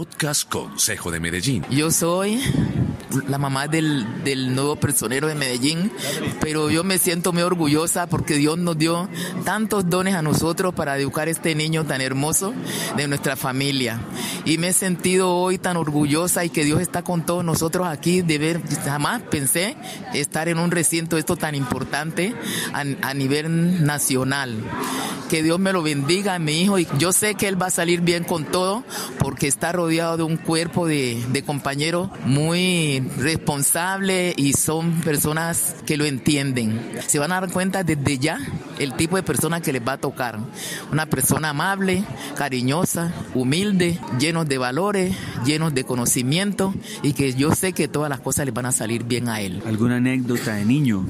Podcast Consejo de Medellín. Yo soy la mamá del, del, nuevo personero de Medellín, pero yo me siento muy orgullosa porque Dios nos dio tantos dones a nosotros para educar a este niño tan hermoso de nuestra familia. Y me he sentido hoy tan orgullosa y que Dios está con todos nosotros aquí de ver, jamás pensé estar en un recinto esto tan importante a, a nivel nacional. Que Dios me lo bendiga a mi hijo y yo sé que él va a salir bien con todo porque está rodeado de un cuerpo de, de compañeros muy responsable y son personas que lo entienden. Se van a dar cuenta desde ya el tipo de persona que les va a tocar. Una persona amable, cariñosa, humilde, llenos de valores, llenos de conocimiento y que yo sé que todas las cosas les van a salir bien a él. ¿Alguna anécdota de niño?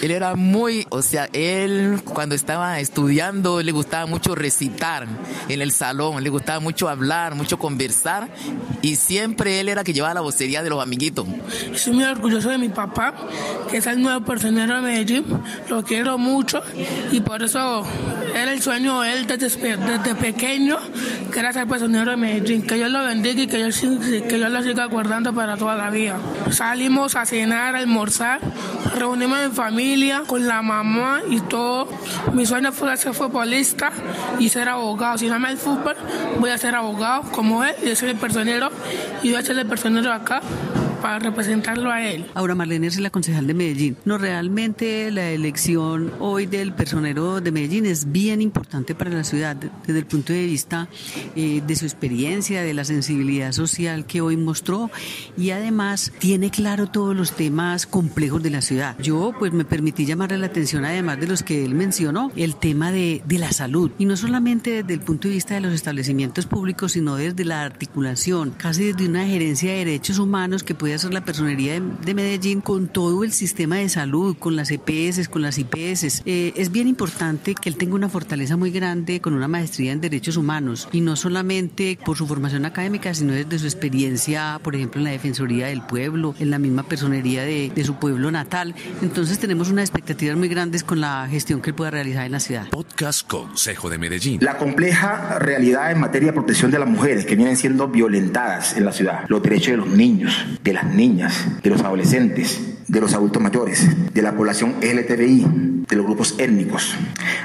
Él era muy, o sea, él cuando estaba estudiando le gustaba mucho recitar en el salón, le gustaba mucho hablar, mucho conversar y siempre él era que llevaba la vocería de los amiguitos. Estoy muy orgulloso de mi papá, que es el nuevo personero de Medellín. Lo quiero mucho y por eso era el sueño de él desde, pequeño, que era ser personero de Medellín. Que Dios lo bendiga y que yo, lo siga guardando para toda la vida. Salimos a cenar, a almorzar, reunimos en familia con la mamá y todo. Mi sueño fue ser futbolista y ser abogado. Si no me el fútbol, voy a ser abogado como él. Yo soy el personero y voy a ser el personero acá para representarlo a él. Ahora Marlene es la concejal de Medellín. No, realmente la elección hoy del personero de Medellín es bien importante para la ciudad desde el punto de vista eh, de su experiencia, de la sensibilidad social que hoy mostró y además tiene claro todos los temas complejos de la ciudad. Yo pues me permití llamarle la atención además de los que él mencionó, el tema de, de la salud y no solamente desde el punto de vista de los establecimientos públicos, sino desde la articulación, casi desde una gerencia de derechos humanos que puede hacer la personería de, de, Medellín con todo el sistema de salud, con las EPS, con las IPS. Eh, es bien importante que él tenga una fortaleza muy grande con una maestría en derechos humanos y no solamente por su formación académica, sino desde su experiencia, por ejemplo, en la Defensoría del Pueblo, en la misma personería de, de su pueblo natal. Entonces tenemos unas expectativas muy grandes con la gestión que él pueda realizar en la ciudad. Podcast Consejo de Medellín. La compleja realidad en materia de protección de las mujeres que vienen siendo violentadas en la ciudad, los derechos de los niños, de las niñas, de los adolescentes, de los adultos mayores, de la población LTBI, de los grupos étnicos,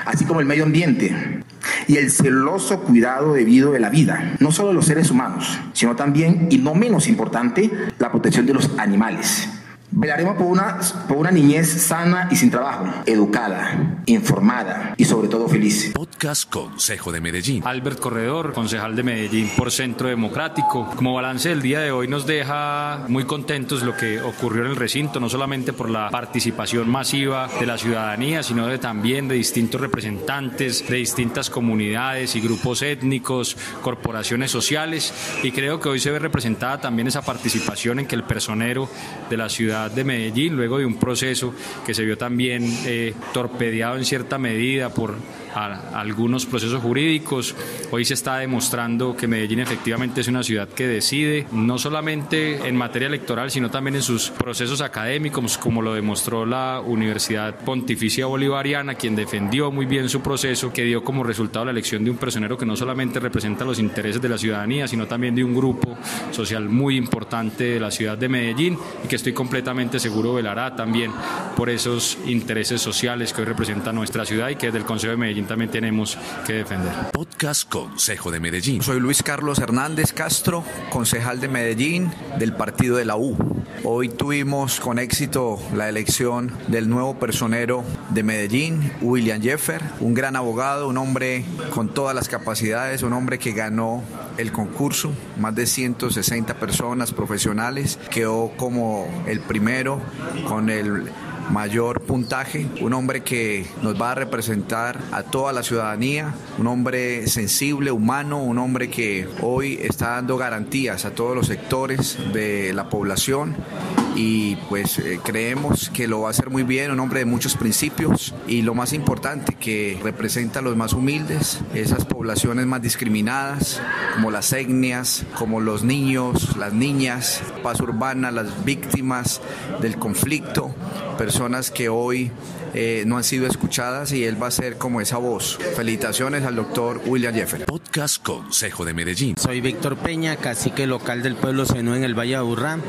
así como el medio ambiente y el celoso cuidado debido de la vida, no solo de los seres humanos, sino también, y no menos importante, la protección de los animales. Velaremos por una, por una niñez sana y sin trabajo, educada, informada y sobre todo feliz. Podcast Consejo de Medellín. Albert Corredor, concejal de Medellín por Centro Democrático. Como balance del día de hoy nos deja muy contentos lo que ocurrió en el recinto, no solamente por la participación masiva de la ciudadanía, sino de, también de distintos representantes de distintas comunidades y grupos étnicos, corporaciones sociales. Y creo que hoy se ve representada también esa participación en que el personero de la ciudad de Medellín, luego de un proceso que se vio también eh, torpedeado en cierta medida por algunos procesos jurídicos. Hoy se está demostrando que Medellín efectivamente es una ciudad que decide, no solamente en materia electoral, sino también en sus procesos académicos, como lo demostró la Universidad Pontificia Bolivariana, quien defendió muy bien su proceso, que dio como resultado la elección de un personero que no solamente representa los intereses de la ciudadanía, sino también de un grupo social muy importante de la ciudad de Medellín y que estoy completamente seguro velará también por esos intereses sociales que hoy representa nuestra ciudad y que desde el Consejo de Medellín también tenemos que defender. Podcast Consejo de Medellín. Soy Luis Carlos Hernández Castro, concejal de Medellín del partido de la U. Hoy tuvimos con éxito la elección del nuevo personero de Medellín, William Jeffer, un gran abogado, un hombre con todas las capacidades, un hombre que ganó el concurso, más de 160 personas profesionales, quedó como el primero con el mayor puntaje, un hombre que nos va a representar a toda la ciudadanía, un hombre sensible, humano, un hombre que hoy está dando garantías a todos los sectores de la población y pues eh, creemos que lo va a hacer muy bien, un hombre de muchos principios y lo más importante que representa a los más humildes, esas poblaciones más discriminadas como las etnias, como los niños, las niñas, paz urbana, las víctimas del conflicto personas que hoy eh, no han sido escuchadas y él va a ser como esa voz. Felicitaciones al doctor William Jeffer. Podcast Consejo de Medellín. Soy Víctor Peña, cacique local del pueblo Senú en el Valle de Aburrá.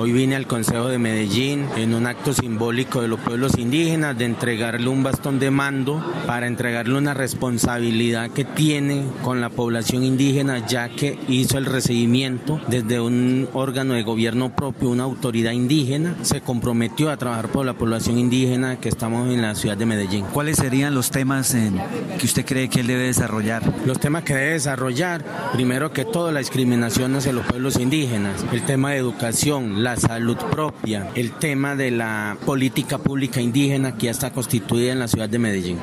Hoy vine al Consejo de Medellín en un acto simbólico de los pueblos indígenas de entregarle un bastón de mando para entregarle una responsabilidad que tiene con la población indígena ya que hizo el recibimiento desde un órgano de gobierno propio, una autoridad indígena, se comprometió a trabajar por la población indígena que estamos en la ciudad de Medellín. ¿Cuáles serían los temas que usted cree que él debe desarrollar? Los temas que debe desarrollar, primero que todo, la discriminación hacia los pueblos indígenas, el tema de educación, la salud propia, el tema de la política pública indígena que ya está constituida en la ciudad de Medellín.